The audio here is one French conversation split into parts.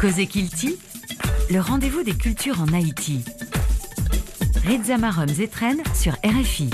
Cosé Kilti, le rendez-vous des cultures en Haïti. Reza Marom Zetren sur RFI.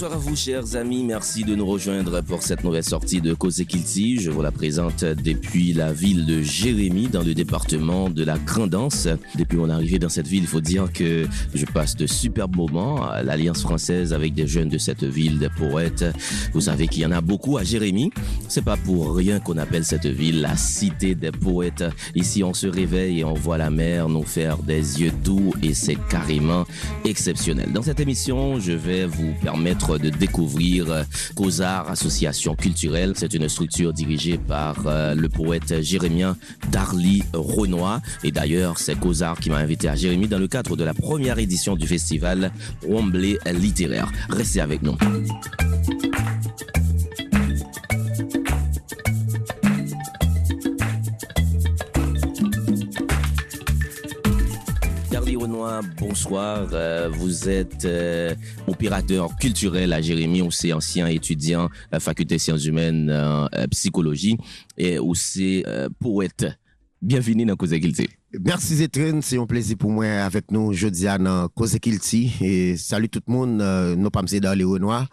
Bonsoir à vous, chers amis. Merci de nous rejoindre pour cette nouvelle sortie de Cause Kilti. Je vous la présente depuis la ville de Jérémy, dans le département de la Grandance. Depuis mon arrivée dans cette ville, il faut dire que je passe de superbes moments à l'Alliance française avec des jeunes de cette ville, des poètes. Vous savez qu'il y en a beaucoup à Jérémy. C'est pas pour rien qu'on appelle cette ville la cité des poètes. Ici, on se réveille et on voit la mer nous faire des yeux doux et c'est carrément exceptionnel. Dans cette émission, je vais vous permettre de découvrir COSAR Association culturelle. C'est une structure dirigée par euh, le poète jérémien Darly Renoir. Et d'ailleurs, c'est COSAR qui m'a invité à Jérémy dans le cadre de la première édition du festival Wembley littéraire. Restez avec nous. Bonsoir. Euh, vous êtes euh, opérateur culturel à Jérémy, aussi ancien étudiant à la faculté sciences humaines en euh, psychologie et aussi poète. Bienvenue dans Cause. Merci Zetren, c'est un plaisir pour moi avec nous aujourd'hui dans Cause. Et salut tout le monde, nous pas dans les Renoir.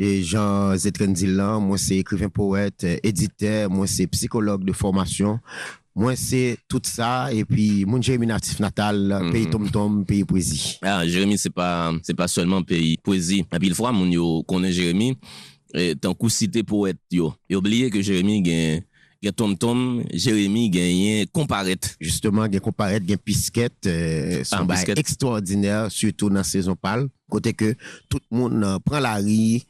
Et Jean Zetren Dillan, moi c'est écrivain poète, éditeur, moi c'est psychologue de formation. Moi, c'est tout ça. Et puis, mon Jérémy natif natal, mhm. pays tom tom, pays poésie. Ah, Jérémy, c'est pas, c'est pas seulement pays poésie. Et puis, il faut, mon yo, connaît Jérémy, et tant coup cité poète, yo. Et oubliez que Jérémy gagne, gagne tom tom, Jérémy gagne comparette. Justement, gagne comparette, gagne pisquette, euh, ah, son extraordinaire, surtout dans la saison pâle. Côté que tout le monde euh, prend la rue,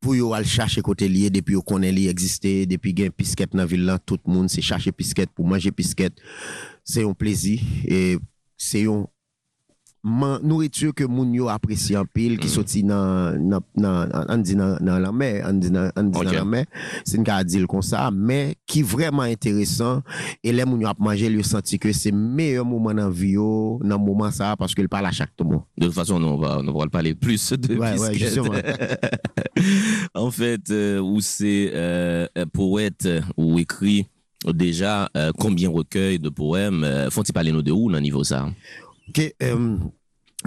pour yo al chercher côté lié depuis yo connaît li existé depuis gain pisquette dans ville là tout le monde c'est chercher pisquette pour manger pisquette c'est un plaisir et c'est un nourriture que moun yo apprécie en pile qui mm. sorti dans dans dans dans la mer dans la mer. C'est une dire comme ça mais qui vraiment intéressant. Et les moun yo a manger lui senti que c'est meilleur moment dans vie yo dans moment ça parce qu'il parle à chaque moment de toute façon on va on va parler plus de ouais, ouais, justement. en fait euh, où c'est euh, poète ou écrit déjà euh, combien recueils de poèmes euh, font-ils parler nous de où dans niveau ça? Ok, euh, je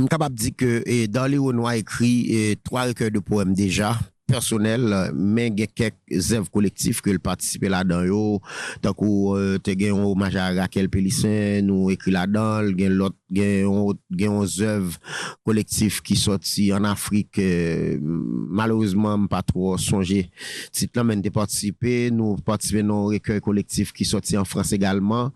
suis capable de dire que dans les Renoir écrit e, trois recueils de poèmes déjà personnel, mais il y a quelques œuvres collectives que le participé là-dedans. Tant que tu as un hommage à Raquel Pélissin, nous écrit là-dedans, il y a des œuvres collectives qui sortent en Afrique. Euh, malheureusement, pas trop songé. Titre là, de participé, nous participons à un recueil collectif qui sorti en France également.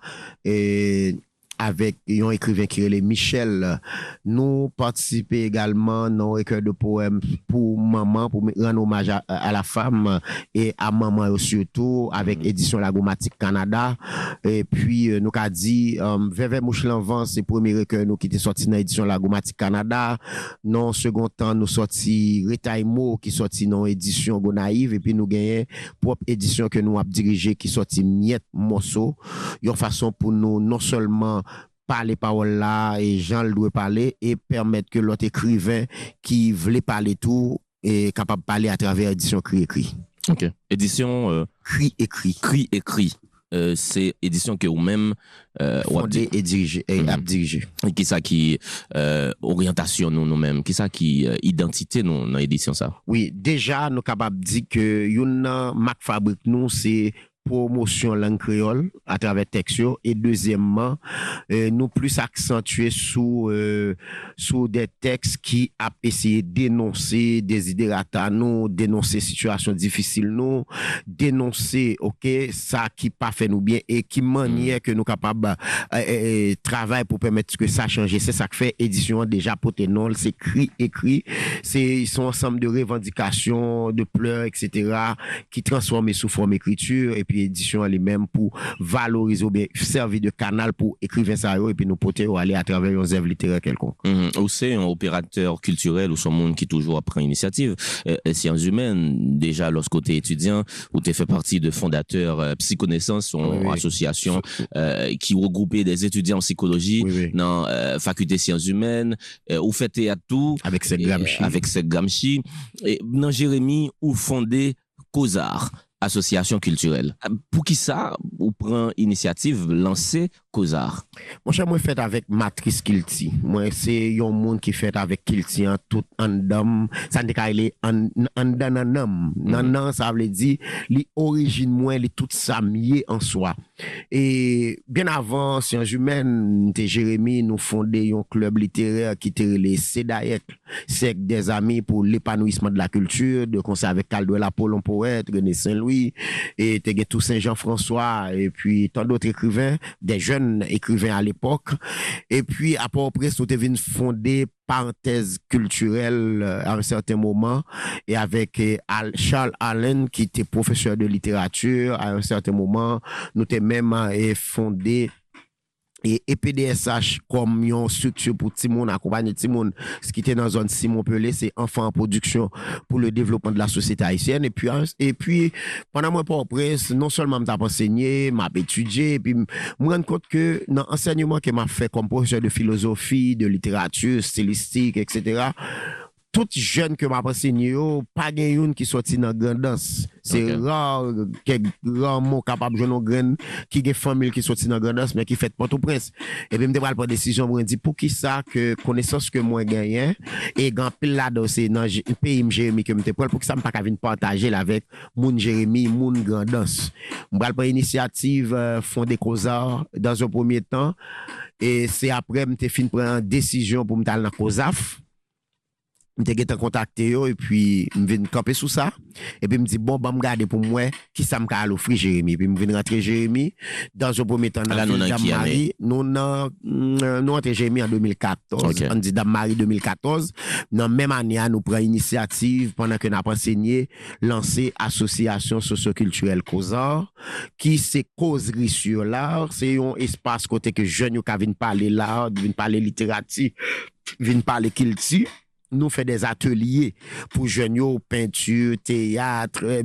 Et avec un écrivain qui est Michel. Nous participons également dans un recueil de poèmes pour maman, pour rendre hommage à, la femme et à maman surtout, avec édition Lagomatique Canada. Et puis, euh, nous avons dit, euh, Veve Mouchelanvan, c'est le premier recueil nous qui était sorti dans l'édition Lagomatique Canada. Dans le second temps, nous sorti Retaimo qui sorti dans l'édition Gonaïve. Et puis, nous gagnons propre édition que nous avons dirigé qui sorti Miette Mosso. Une façon pour nous non seulement parler paroles là et Jean le doit parler et permettre que l'autre écrivain qui voulait parler tout est capable de parler à travers édition cri écrit. OK. Édition euh, cri écrit. Cri écrit. Euh, c'est édition que vous-même euh, fondé et dirigé et mm dirigé. Qui ça qui euh, orientation nous nous-mêmes, qui ça qui euh, identité nous dans édition ça? Oui, déjà nous capable dire que une marque fabrique nous c'est promotion langue créole à travers Texio et deuxièmement euh, nous plus accentuer sous euh, des textes qui a essayé dénoncer des idées à nous dénoncer situations difficiles nous dénoncer OK ça qui pas fait nous bien et qui manière que nous capable euh, euh travailler pour permettre que ça change. C'est ça que fait édition déjà Potenol c'est écrit écrit. C'est ils sont ensemble de revendications de pleurs etc qui transforment sous forme écriture. Et puis édition elle-même pour valoriser ou bien servir de canal pour écrivains ça et puis nous porter aller à travers une œuvre littéraire quelconque. Mm -hmm. Ou c'est un opérateur culturel ou son monde qui toujours prend initiative. Euh, sciences humaines, déjà lorsque tu es étudiant, ou tu fait partie de fondateurs euh, Psychonaissance, oui, association oui. Euh, qui regroupait des étudiants en psychologie oui, dans euh, faculté sciences humaines, euh, ou fait à tout. Avec cette Gramsci. Avec cette Gramsci. Et dans Jérémy, ou fondé Cosart association culturelle. Pour qui ça, ou prend initiative lancer Cosart? Moi, j'ai fait avec Matrice Kilti. Moi, c'est un monde qui fait avec Kilti en tout en dame. Ça n'est qu'à en en nanam. Nanan, ça veut dire, l'origine, moi, les tout ça mieux en soi. Et bien avant, Sciences Humaines, Jérémy, nous fondé un club littéraire qui était les CEDAEC, c'est des amis pour l'épanouissement de la culture, de concert avec Caldwell Apollon Poète, René Saint-Louis, et t'es tout Saint-Jean-François, et puis tant d'autres écrivains, des jeunes écrivains à l'époque. Et puis, à Port-au-Prince, nous devons fonder parenthèse culturelle à un certain moment, et avec Charles Allen, qui était professeur de littérature, à un certain moment, nous avons même fondé et EPDSH comme une structure pour Timon, accompagner Timon, ce qui était dans la zone Simon Pelé, c'est enfant en production pour le développement de la société haïtienne. Et puis, et puis pendant moi pour presse, non seulement m'a enseigné, m'a étudié, et puis me rendre compte que dans l'enseignement que m'a fait comme professeur de philosophie, de littérature, stylistique, etc., tout jen ke m ap ensegne yo, pa gen yon ki soti nan grandans. Se okay. rar, kek rar mou kapab joun nou gren, ki gen famil ki soti nan grandans, men ki fet pote ou prens. E be m debral pa desisyon mwen di, pou ki sa ke konesans ke mwen genyen, e gan pil la do se nan peyi m jeremi ke m te pral, pou ki sa m pa kavin partaje la vek moun jeremi, moun grandans. M bral pa inisiativ euh, fonde Kozar, dan zon pwomye tan, e se apre m te fin pran desisyon pou m tal nan Kozaf, mte getan kontakte yo, e pi m ven kapè sou sa, e pi m di bon, ba m gade pou mwen, ki sa m ka al ofri Jeremie, e pi m ven rentre Jeremie, dans yo pwome tan nan Dam Mari, nou nan, nou rentre Jeremie an 2014, okay. an di Dam Mari 2014, nan menm ane an nou pren inisiativ, pandan ke nan pansenye, lanse asosyasyon sosyo-kulturel Kozor, ki se kozri sur l'art, se yon espas kote ke jen yo ka vin pale l'art, vin pale literati, vin pale kilti, nous fait des ateliers pour jeunes, peinture, théâtre,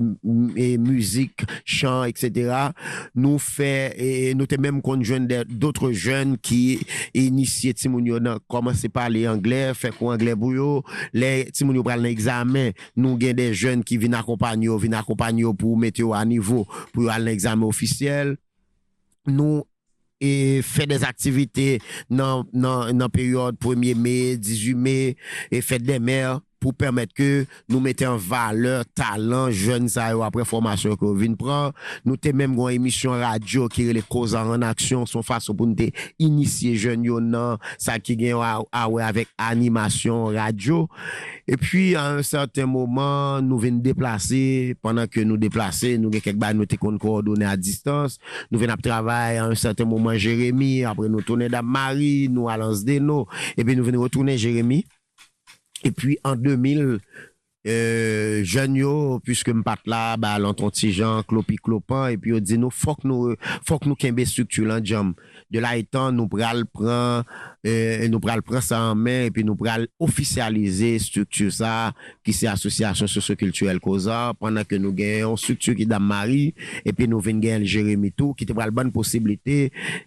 et musique, chant, etc. Nous fait, et nous t'es même conjoint d'autres jeunes qui initiaient Timounio commencer par parler anglais, faire quoi anglais bouillot, les Timounio prennent l'examen, nous gagnons des jeunes qui viennent accompagner, viennent accompagner pour mettre à niveau, pour aller l'examen officiel. Nous, et fait des activités dans, dans, dans la période 1er mai, 18 mai, et fête des mères. pou permèt ke nou mette an valeur, talan, jen sa yo apre formasyon ko vin pran. Nou te menm gwen emisyon radyo ki rele kozan an aksyon, son fason pou nou te inisye jen yo nan, sa ki gen yo awe avèk animasyon radyo. E pi an un certain mouman nou ven deplase, pandan ke nou deplase, nou gen kek ba nou te kon kordone a distans, nou ven ap travay an un certain mouman Jeremie, apre nou toune da Marie, nou alans de nou, e pi nou ven retoune Jeremie, et puis en 2000, Euh, jen yo, pwiske m pat la, ba lanton ti jan, klopi klopan, epi yo di nou fok nou, fok nou kenbe struktu lan jam. De la etan nou pral pran, euh, nou pral pran sa an men, epi nou pral ofisyalize struktu sa, ki se asosyasyon sosyo-kulturel koza, pandan ke nou gen yon struktu ki dam mari, epi nou ven gen jeremi tou, ki te pral ban posibilite,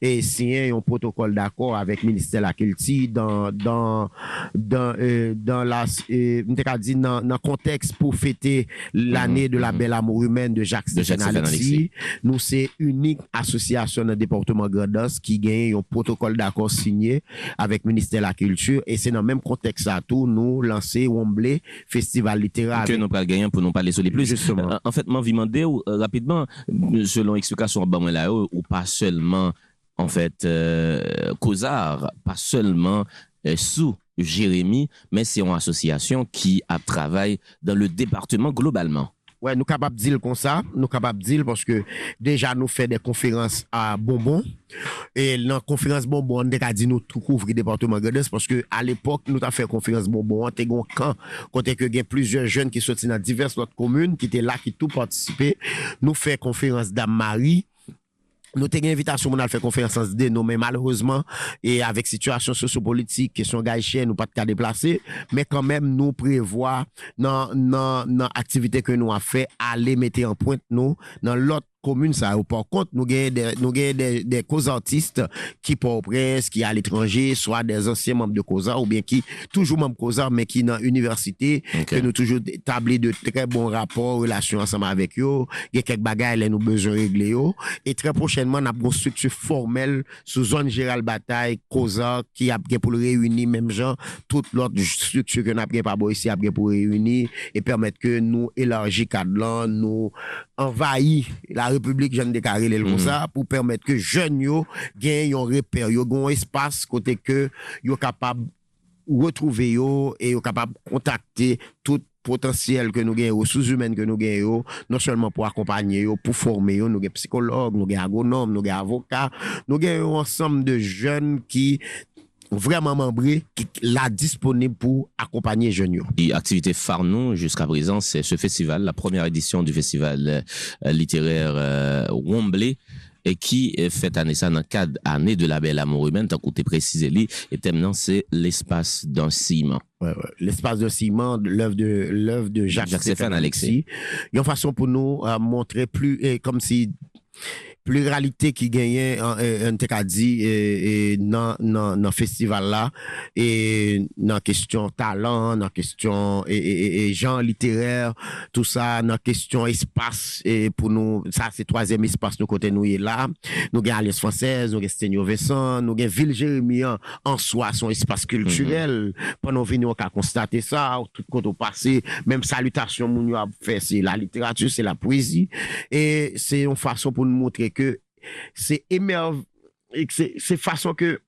e siyen yon protokol d'akor avek minister la kilti, dan, dan, dan, euh, dan la, euh, mte ka di nan, nan kon, contexte pour fêter l'année de la belle amour humaine de Jacques Stéphane. Nous, c'est unique association dans le département Grandos qui gagne un protocole d'accord signé avec le ministère de la Culture. Et c'est dans le même contexte à tout, nous lancer Wembley Festival littéraire. Que nous pas gagner pour nous parler sur les plus. Justement. En fait, moi, demander rapidement, selon explication là ou pas seulement, en fait, euh, Causard, pas seulement euh, sous Jérémy, mais c'est une association qui a travaillé dans le département globalement. Ouais, nous capables de dire comme ça, nous capables de dire parce que déjà nous fait des conférences à Bonbon et dans la conférence Bonbon on a dit nous tout couvrir département Gades parce que à l'époque nous avons fait conférence Bonbon, on un camp que il y plusieurs jeunes qui sont dans diverses autres communes qui étaient là qui tout participaient. Nous fait conférence Dame Marie Nous avons une invitation à faire conférence de nous, mais malheureusement, et avec situation sociopolitique, question gaïchien, nous pas de cas déplacé, mais quand même, nous prévoit dans, dans, dans l'activité que nous avons fait, aller mettre en pointe nous dans l'autre commune ça. Par contre, nous avons des, nous des, des causantistes qui pour presse, qui à l'étranger, soit des anciens membres de COSA ou bien qui toujours membres COSA, mais qui dans l'université, okay. que nous toujours établi de très bons rapports, relations ensemble avec eux. Il y a quelques bagages, là, nous besoin régler eux. Et très prochainement, nous avons une structure formelle sous zone Gérald Bataille, COSA, qui a pour réunir, même gens, toute l'autre structure que nous avons pas ici, a pour réunir et permettre que nous élargir cadre nous, envahir la République jeune déclaré les comme ça pour permettre que jeunes yo gagnent un repère, yo un espace côté que yo capable retrouver yo et yo capable contacter tout potentiel que nous gagnons, ressources humaines que nous gagnons, non seulement pour accompagner, pour former, nous avons psychologues, nous avons agronomes, nous avocats, nous avons un ensemble de jeunes qui vraiment membré qui l'a disponible pour accompagner jeunes. Et activité phare jusqu'à présent, c'est ce festival, la première édition du festival euh, littéraire euh, Wombley et qui est fait année ça dans le cadre année de la belle amour humaine, tant qu'on précisé et maintenant c'est l'espace d'un ciment. Ouais, ouais. L'espace de ciment, l'œuvre de l'œuvre de Jacques, Jacques Stéphane Alexis. Il y a une façon pour nous à montrer plus et comme si pluralité qui gagnait en euh, dit et dans dans festival là et dans question talent dans question et genre littéraire tout ça dans question espace et pour nous ça c'est troisième espace nous côté nous là nous gagnons Alliance française nous gagnons Seigneur Vincent nous gagnons Ville Jérémie en soi son espace culturel mm-hmm. pendant venir on a constaté ça tout compte au passé même salutation nous a fait c'est la littérature c'est la poésie et c'est une façon pour nous montrer c'est que c'est émerveillant, c'est façon que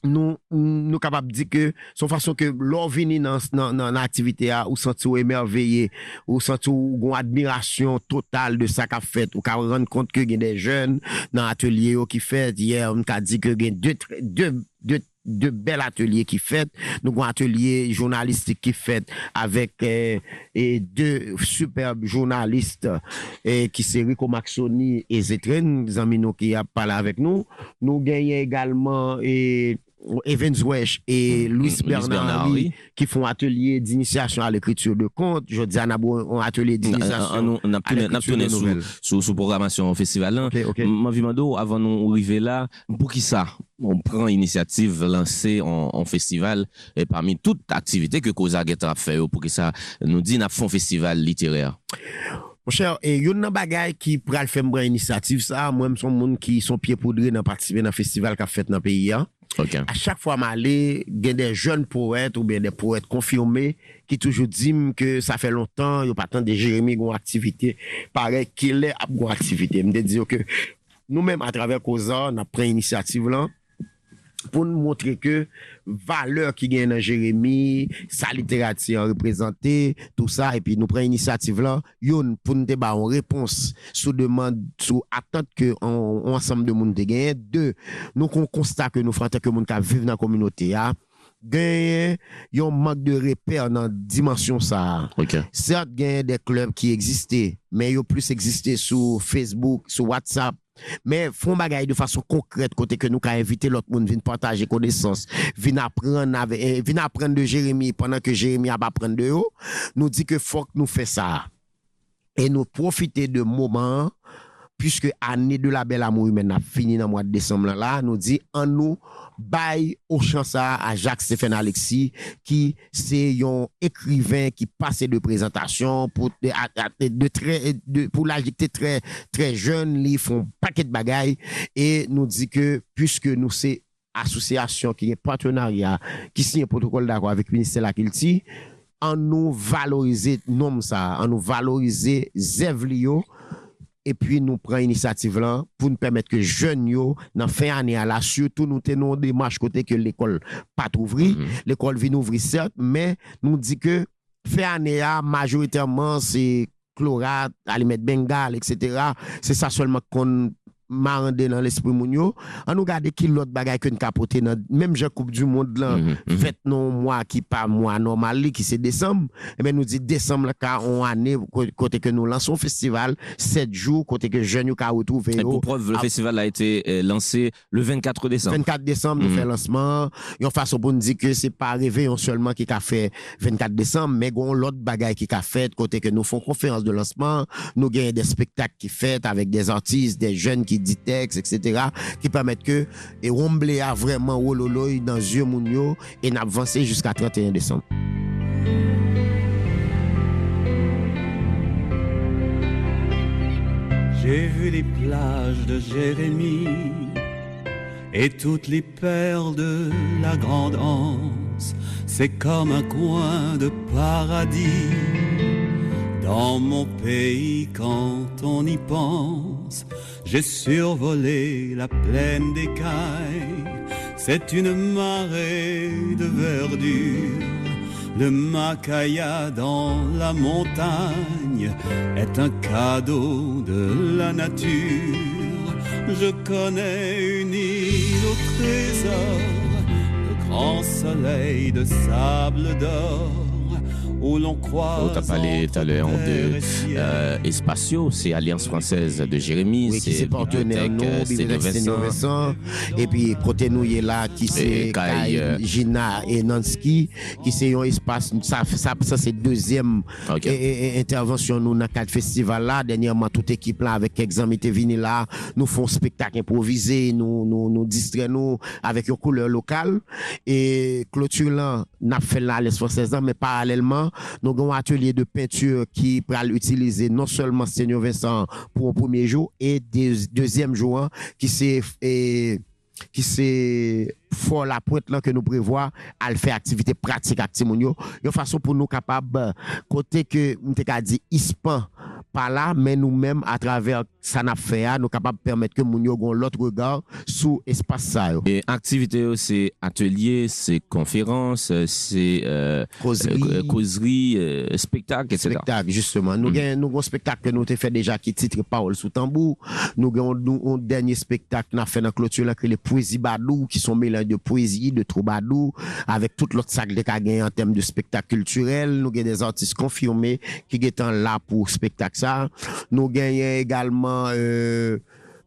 Nou, nou kapap di ke son fason ke lor vini nan, nan, nan aktivite a ou santi ou emerveye ou santi ou goun admirasyon total de sa ka fet ou ka rend kont ke gen de jen nan atelier ou ki fet yè, yeah, ou ka di ke gen 2 2 de bel atelier qui fait nous avons un atelier journalistique qui fait avec euh, deux superbes journalistes qui c'est Rico Maxoni et Zetren amis qui a parlé avec nous. Nous gagnons également Evans Wesh et mm, mm, Louis Bernard, Bernard oui. qui font atelier d'initiation à l'écriture de contes. Je dis à Nabo, un atelier d'initiation. On a tourné sous programmation festival. Okay, okay. M'a vu Mando, avant nous arriver là, pour qui ça? On prend initiative lancée en, en festival et parmi toute activité que Cosa a fait pour que ça nous dit, n'a fait un festival littéraire. Mon cher, et yon nan bagay ki pral fèm bran inisiativ sa, mwen mson moun ki son piye poudre nan patisive nan festival ka fèt nan peyi an. Okay. A chak fwa ma ale, gen de joun poète ou ben de poète konfirmé ki toujou dim ke sa fe lontan yo patan de Jeremie goun aktivite pare ke le ap goun aktivite. Mde diyo ke nou menm a traver koza, na pren inisiativ lan pou nou montre ke valeur ki gen nan Jeremie, sa literati an reprezenti, tout sa, epi nou pren inisiativ lan, yon pou nou te ba an repons sou demande, sou atente ke an ansam de moun te gen, de, nou kon konsta ke nou frante ke moun ka vive nan kominote ya, genyen yon mank de reper nan dimensyon sa. Okay. Sert genyen de klub ki egziste, men yo plus egziste sou Facebook, sou WhatsApp, Men foun bagay de fason konkret kote ke nou ka invite lot moun vin partaje konesans Vin apren, ave, eh, vin apren de Jeremie Pendan ke Jeremie ap apren de yo Nou di ke fok nou fe sa E nou profite de mouman puisque année de la belle amour humaine a fini dans le mois de décembre là, nous dit en nous bail au chance à Jacques Stéphane Alexis qui c'est un écrivain qui passait de présentation pour de, de, très de, pour très très jeune, ils font paquet de bagailles. Et nous dit que puisque nous c'est association qui est partenariat qui signe un protocole d'accord avec le ministère de la Culture en nous valoriser nom ça, en nous valoriser Zevlio E pi nou pren inisiativ lan pou nou permèt ke jen yo nan fin anè ala, surtout nou tenon demache kote ke l'ekol pat mm-hmm. ouvri, mm -hmm. l'ekol vin ouvri cert, men nou di ke fin anè a majoritairman se klorat, alimet bengal, etc. Se sa solman kon marande dans l'esprit moun yo. An nou gade ki lot bagay ke n kapote nan, menm jen Coupe du Monde lan, Mhm, mhm. fet non mwa ki pa mwa normal li, ki se Desem, e ben nou di Desem la ka on ane, ko- kote ke nou lanson festival, 7 jou, kote ke jen yo ka wotrouve Et pour preuve, le Ah. festival a été euh, lancé le 24 décembre. 24 décembre, nous Mhm. fait lancement. Yon façon pour nous dire que c'est pas réveillon seulement qui a fait 24 décembre, mais gon l'autre bagaille qui a fait, côté que nous faisons conférence de lancement, nous gagnons des spectacles qui fait avec des artistes, des jeunes qui textes, etc., qui permettent que, et a vraiment wololoy dans yeux moun yo, et n'a avancé jusqu'à 31 décembre. J'ai vu les plages de Jérémie et toutes les perles de la grande Anse. C'est comme un coin de paradis dans mon pays quand on y pense. J'ai survolé la plaine d'écailles. C'est une marée de verdure. Le Macaya dans la montagne est un cadeau de la nature. Je connais une île au trésor, de grands soleils de sable d'or, où l'on croise. On t'a parlé tout à l'heure de euh, Espatio, c'est Alliance française de Jérémy, Oui, qui c'est partenaire nous, Bibliothèque Vincent. Vincent. Et puis, côté nous, il est là, qui c'est euh, Gina et Nanski, qui c'est un espace, ça, ça, ça c'est deuxième et- et- intervention nous dans quatre festivals là. Dernièrement, toute équipe là, avec exemple, était venu là, nous font spectacle improvisé, nous, nous, nous distrait nous avec une couleur locale. Et clôture là, n'a fait là les 16 ans, mais parallèlement, nous avons un atelier de peinture qui pourra utiliser non seulement Seigneur Vincent pour un premier jour et deuxième jour hein, qui c'est qui fort la pointe que nous prévoit à le faire activité pratique avec Timoun yo de façon pour nous capable côté que nous t'ai pa la men nou men a traver sa nap fe a, nou kapab permet ke moun yo gon lot regar sou espas sa yo. E aktivite yo se atelier, se konferans, se euh, kozri, euh, spektak, etc. Spektak, justement. Nou mm. gen nou gon spektak ke nou te fe deja ki titre Paol sou tambou, nou gen nou on denye spektak na fe nan klotu la ke le poezi badou, ki son melan de poezi, de troubadou, avek tout lot sak de ka gen en tem de spektak kulturel, nou gen des artistes konfirme ki gen tan la pou spektak nous gagnons également euh,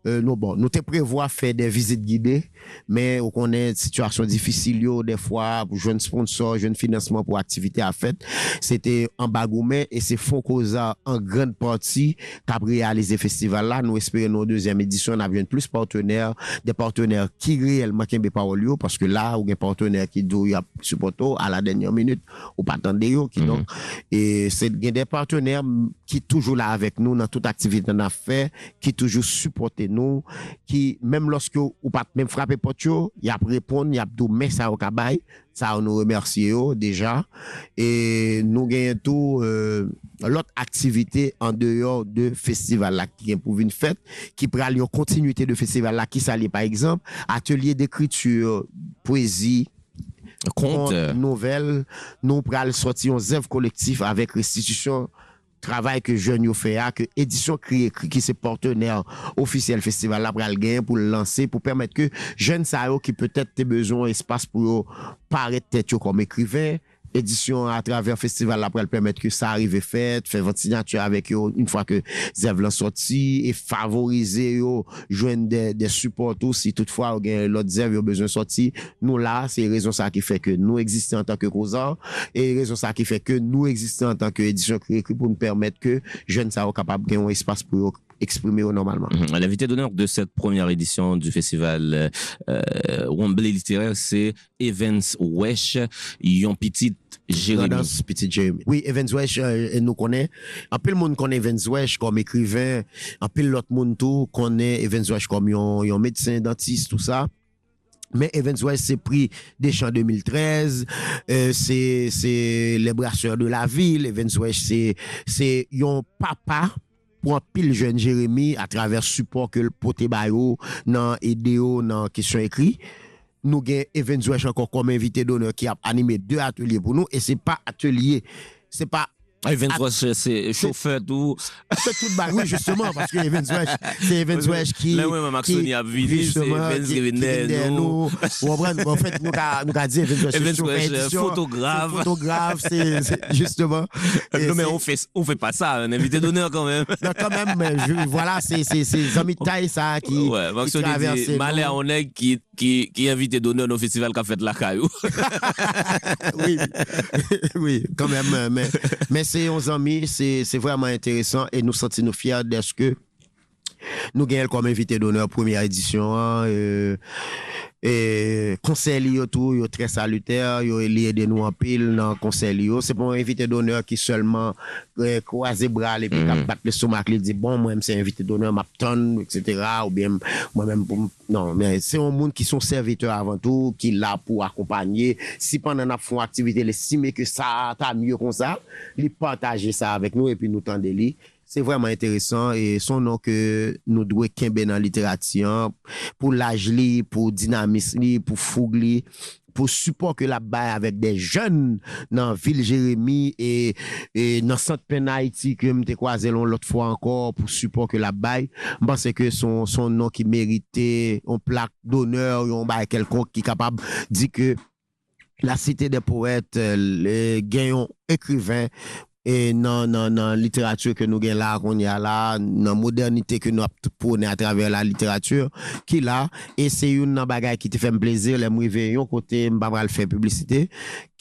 euh, nous, bon, nous te prévoit faire des visites guidées, mais on connaît situation difficile, yo, des fois, pour un sponsor, un financement pour activité à fait. C'était en Bagoumé et c'est Fonds Causa en grande partie qui a réalisé le festival là. Nous espérons nos deuxième édition, on a bien plus partenaires, des partenaires qui réellement qui parole yo, parce que là, ou des partenaires qui doivent supporter à la dernière minute, ou pas attendre yo, qui donc, et c'est il y a des partenaires qui toujours là avec nous dans toute activité qu'on a fait, qui toujours supporter nous, qui, même lorsque ou pas même frapper potio, y a répondre, y a tout, mais ça au cabaye, ça on nous remercie déjà. Et nous gagnons tout, euh, l'autre activité en dehors de festival là, qui est pour une fête, qui prend une continuité de festival là, qui s'allie par exemple, atelier d'écriture, poésie, conte, nouvelle, nous pral sortir un zève collectif avec restitution travail que jeune yo fait a, que édition créé qui c'est partenaire officiel festival là pour le lancer pour permettre que jeunes ça qui peut-être te besoin espace pour paraître tête comme écrivain édition à travers festival après le permettre que ça arrive fait faire votre signature avec eux une fois que Zev l'ont sorti et favoriser yo joindre des des supports si toutefois l'autre Zev a besoin de sortir nous là c'est raison ça qui fait que nous existons en tant que causant et raison ça qui fait que nous existons en tant que édition créée pour nous permettre que jeunes ça capable gagner un espace pour yo normalement Mhm. L'invité d'honneur de cette première édition du festival euh, Wembley littéraire, c'est Evans Wesh, yon petit Jérémy. Petit Jeremy. Oui, Evans Wesh, euh, nous connaît. En pile monde connaît Evans Wesh comme écrivain. En pile l'autre monde tout connaît Evans Wesh comme yon, yon médecin, dentiste, tout ça. Mais Evans Wesh, c'est pris des champs 2013. Euh, c'est, c'est les brasseurs de la ville. Evans Wesh, c'est, c'est yon papa pou an pil jen Jeremie a traver support ke l pote bayo nan edeo nan kisyon ekri. Nou gen Evans Wesh ankon kom invite doner ki ap anime 2 atelier pou nou e se pa atelier, se pa Evans Wesh, c'est chauffeur tout. C'est tout bas, oui, justement, parce que Evans Wesh, c'est Evans Wesh qui. Là, oui, mais Maxoni a vu, c'est Evans qui- venait, nous. En fait, nous avons dit Evans Wesh, Evans c'est chauffeur photographe. Photographe, c'est justement. Et Non, mais on fait, on fait pas ça, un invité d'honneur quand même. Non, quand même, je- voilà, c'est amis de taille, ça, qui, Ouais, Maxoni dit, malheur à nègre qui, qui, qui est invité d'honneur au festival qu'a fait la caillou. oui, oui, quand même. euh, Mais, mais c'est 11 amis, c'est vraiment intéressant et nous sentons nous fiers de ce que nous gagnons comme invité d'honneur première édition. hein, euh, E konsey li yo tou, yo tre salutèr, yo liye de nou anpil nan konsey li yo. Se pou invite doner ki selman eh, kwa zebra le pi mm. kap bat le soumak li di bon mwen mse invite doner map ton, etc. Ou bien mwen mwen pou... Non, men se yon moun ki son serviteur avantou, ki la pou akompanyer. Si pandan ap foun aktivite, le sime ke sa ta mye kon sa, li pataje sa avek nou epi nou tande li. Se vwèman enteresan, e son nou ke nou dwe kenbe nan literatyon, pou laj li, pou dinamis li, pou foug li, pou support ke la bay avèk de jen nan vil Jeremie, e, e nan sant pen Haiti ke mte kwa zelon lot fwa ankor, pou support ke la bay, mbanse ke son, son nou ki merite, on plak doner, yon bay kelkon ki kapab di ke la site de poète, euh, genyon ekriven, E nan, nan, nan literatur ke nou gen la kon ya la, nan modernite ke nou ap pounen a traver la literatur ki la, e se yon nan bagay ki te fèm plezir, le mou ve yon kote mbabral fè publicite,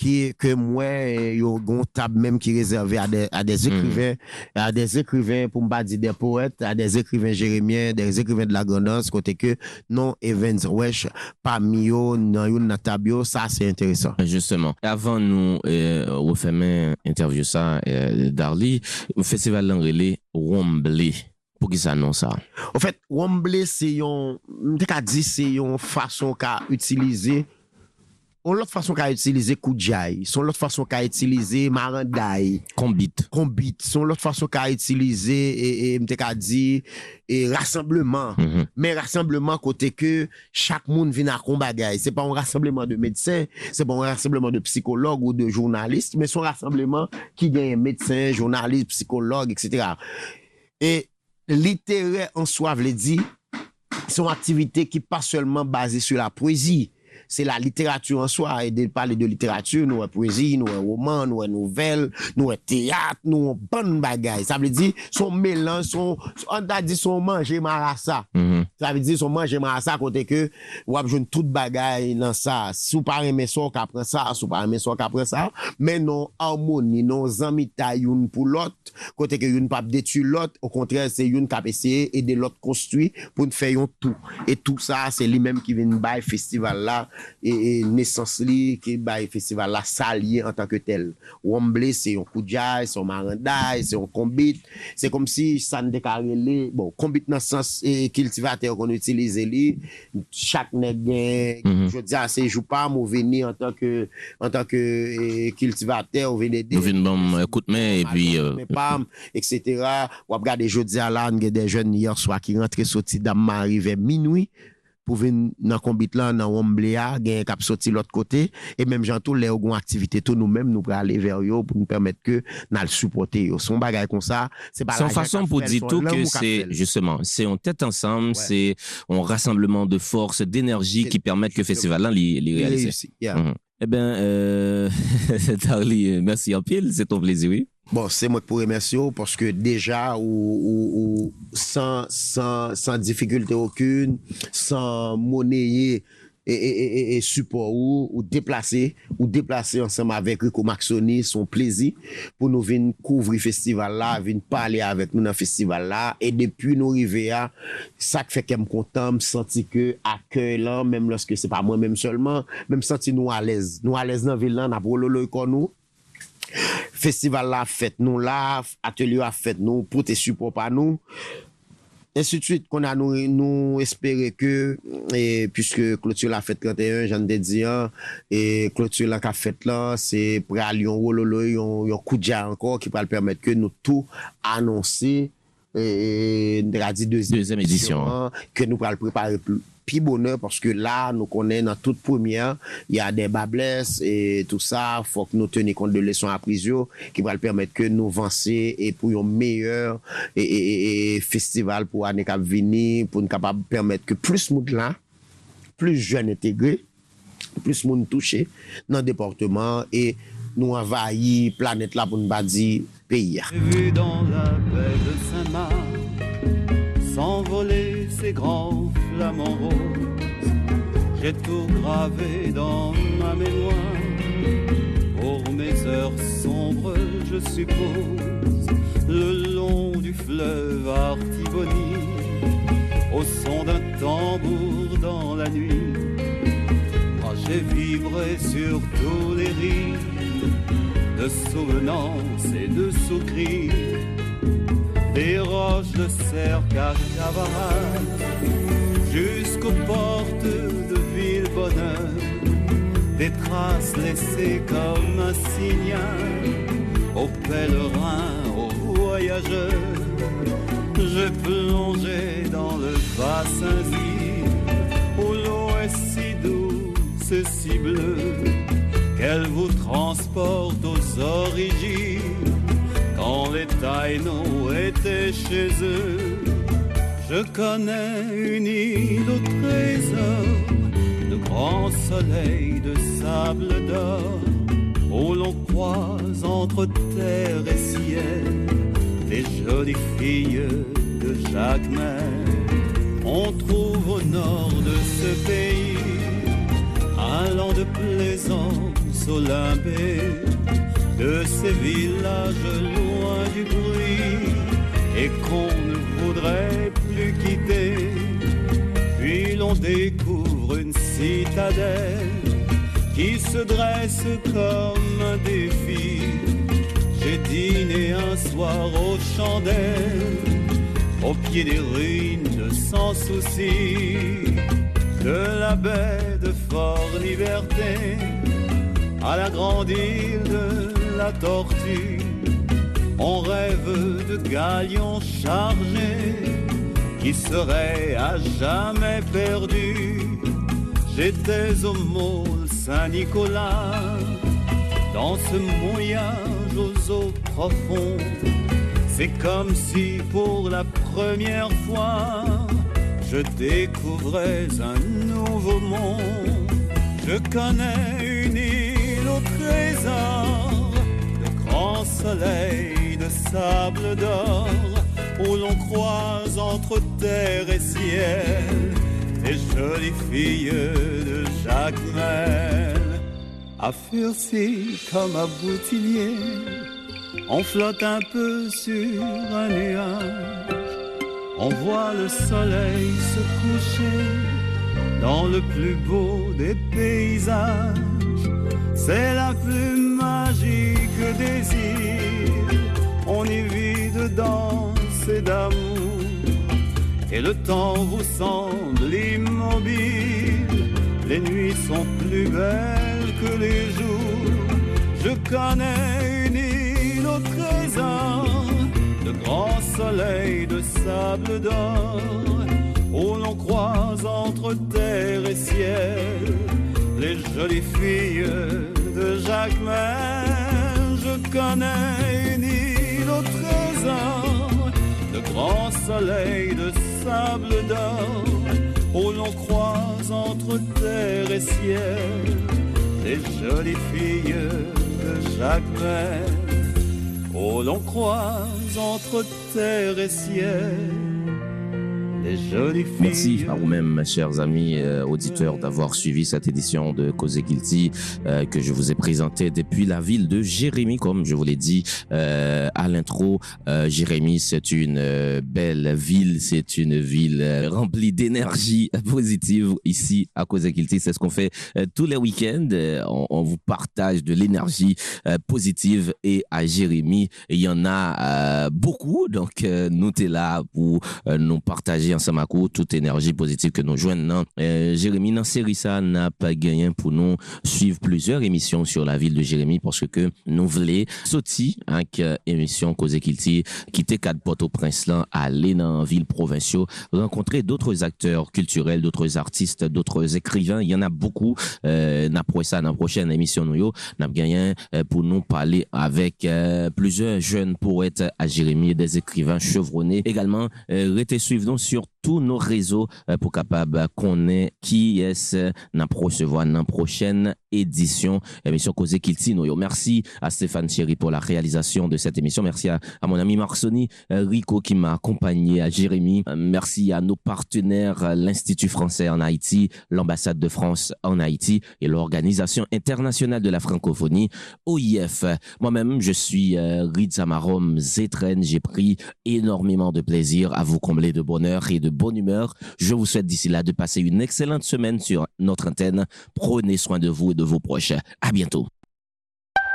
ki ke mwen yon gon tab menm ki rezerve a, de, a des ekriven, mm. a des ekriven pou mba di de poète, a des ekriven jeremien, des ekriven de la grandance, kote ke non Evans Wesh, pa mi yo nan yon nan tab yo, sa se interesan. Justement, avan nou wè euh, fèmen interview sa, e euh, Darli, festival l'enrelé Wombley. Pou ki sa non sa? En fèt, fait, Wombley se yon, mte ka di se yon fason ka utilize on l'autre façon qu'a utilisé Koudjaï, son l'autre façon qu'a utilisé Marandaï, Combit. Combit, son l'autre façon qu'a utilisé, et, et m'te et rassemblement. Mhm. Mais rassemblement côté que chaque monde vient à combat. C'est pas un rassemblement de médecins, c'est pas un rassemblement de psychologues ou de journalistes, mais un rassemblement qui gagne médecins, journalistes, psychologues, etc. Et littéraire en soi, veut dire, une activité qui pas seulement basée sur la poésie. c'est la littérature en soi. Et de parler de littérature, nous, poésie, nous, roman, nous, nouvelle, nous, théâtre, nous, bonne bagaille. Ça veut dire, son mélange, son, on t'a dit son manger marassa. Mm -hmm. Ça veut dire, son manger marassa, côté que, ou a besoin toute bagaille dans ça. Sous par aimer ça, qu'après ça, sous par aimer ça, qu'après ça. Mais non, harmonie, non, zamita, une pour l'autre, côté que une pape détruit l'autre. Au contraire, c'est une qui a essayé et de l'autre construit pour nous faire tout. Et tout ça, c'est lui-même qui vient bail festival là. e, e nesans li ki bay festival la salye an tanke tel. Womble se yon koudjay, se yon maranday, se yon kombit. Se kom si san dekare li, bon, kombit nan sens e, kiltivater kon utilize li, chak ne gen, mm -hmm. je diya se jou pa mou veni an tanke, an tanke e, kiltivater, ou veni de... Nou veni bom koutmen, e pi... Koutmen pam, etc. Wap gade je diya lan gen de jen yor swa ki rentre soti dam mari ve minoui, pour venir dans combit là dans Wembley gen kap sorti l'autre côté et même jantou les gon activité tout nous même nous pour aller vers yo pour nous permettre que le supporter. Son bagay comme ça, c'est pas l'argent façon pour dire tout que c'est, justement, c'est en tête ensemble, c'est un rassemblement de force, d'énergie qui permettent que le festival là, les, les réaliser. Eh bien, euh, Darly, merci en pile, c'est ton plaisir, oui. Bon, se mwen pou remersyo, porske deja ou san, san, san difikulte okun, san moneye e, e, e, e support ou, ou deplase, ou deplase ansam avek Rico Maxoni, son plezi, pou nou vin kouvri festival la, vin pale avek nou nan festival la, e depi nou rive ya, sak feke m kontan, m senti ke akè lan, menm loske se pa mwen menm solman, menm senti nou alèz, nou alèz nan vil lan, apro lolo kon nou, Festival la fèt nou la, atelier la fèt nou, pou te support pa nou. Et si tuit kon a nou, nou espere ke, et puisque klotur la fèt 31, jan de diyan, et klotur e, la ka fèt la, se pral yon wololo, yon, yon koudja ankor, ki pral permèt ke nou tou anonsi, et, et e, radi deuxième, deuxième edisyon, ke nou pral prepare plus. pi bonheur paske la nou konen nan tout premier ya de bables et tout sa fok nou teni kont de leson apriz yo ki pral permette ke nou vansi et pou yon meyèr e festival pou ane kap vini pou nou kapab permette ke plus mout la plus jen etegre plus moun touche nan deportement e nou avayi planet la pou nou badi peyi ya. Ces grands flamants roses, j'ai tout gravé dans ma mémoire. Pour mes heures sombres, je suppose, le long du fleuve Artibonite, au son d'un tambour dans la nuit. Moi j'ai vibré sur tous les rives de souvenance et de sous-cris, des roches de cercle à Cavaral, jusqu'aux portes de Villebonheur, des traces laissées comme un signal aux pèlerins, aux voyageurs. Je plongeais dans le bassin où l'eau est si douce et si bleue qu'elle vous transporte aux origines quand les taïnos chez eux. Je connais une île au trésor de grands soleils de sable d'or où l'on croise entre terre et ciel les jolies filles de Jacques-Mer. On trouve au nord de ce pays un land de plaisance au limbé, de ces villages loin du bruit et qu'on ne voudrait plus quitter. Puis l'on découvre une citadelle qui se dresse comme un défi. J'ai dîné un soir aux chandelles, au pied des ruines sans souci, de la baie de Fort Liberté à la grande île de la Tortue. On rêve de galions chargés qui seraient à jamais perdus. J'étais au môle Saint-Nicolas dans ce mouillage aux eaux profondes. C'est comme si pour la première fois je découvrais un nouveau monde. Je connais une île au trésor de grands soleils sable d'or où l'on croise entre terre et ciel les jolies filles de Jacques Mel. À Furcy comme à Boutillier, on flotte un peu sur un nuage. On voit le soleil se coucher dans le plus beau des paysages. C'est la plus magique des îles. On y vit de danse et d'amour. Et le temps vous semble immobile. Les nuits sont plus belles que les jours. Je connais une île au trésor de grands soleils de sable d'or où l'on croise entre terre et ciel les jolies filles de Jacques. Je connais une trésor de grands soleils de sable d'or où l'on croise entre terre et ciel les jolies filles de Jacques Mer. Où l'on croise entre terre et ciel. Merci à vous-même, chers amis euh, auditeurs, d'avoir suivi cette édition de Cause Guilty euh, que je vous ai présentée depuis la ville de Jérémy, comme je vous l'ai dit euh, à l'intro. Euh, Jérémy, c'est une euh, belle ville, c'est une ville euh, remplie d'énergie positive ici à Cause Guilty. C'est ce qu'on fait euh, tous les week-ends. Euh, on, on vous partage de l'énergie euh, positive et à Jérémy, il y en a euh, beaucoup. Donc, euh, nous, t'es là pour euh, nous partager partager ensemble à toute énergie positive que nous joignons. Euh, Jérémy, dans série ça n'a pas gagné pour nous suivre plusieurs émissions sur la ville de Jérémy parce que nous voulons sortir avec euh, émission Cause Kilti, quitter cadre Port-au-Prince là, aller dans la ville provinciale, rencontrer d'autres acteurs culturels, d'autres artistes, d'autres écrivains. Il y en a beaucoup. Euh, ça dans la prochaine émission nous n'a gagné euh, pour nous parler avec plusieurs jeunes poètes à Jérémy, des écrivains chevronnés. Également, restez suivants sur sur tous nos réseaux euh, pour capable connaître qui est n'a recevoir dans prochaine édition émission Kiltino. Merci à Stéphane Thierry pour la réalisation de cette émission. Merci à, mon ami Marsoni euh, Rico qui m'a accompagné, à Jérémy. Euh, merci à nos partenaires, l'Institut français en Haïti, l'ambassade de France en Haïti et l'Organisation internationale de la francophonie, OIF. Moi-même, je suis euh, Rizamarom Zetren. J'ai pris énormément de plaisir à vous combler de bonheur et de bonne humeur. Je vous souhaite d'ici là de passer une excellente semaine sur notre antenne. Prenez soin de vous et de vos proches. À bientôt.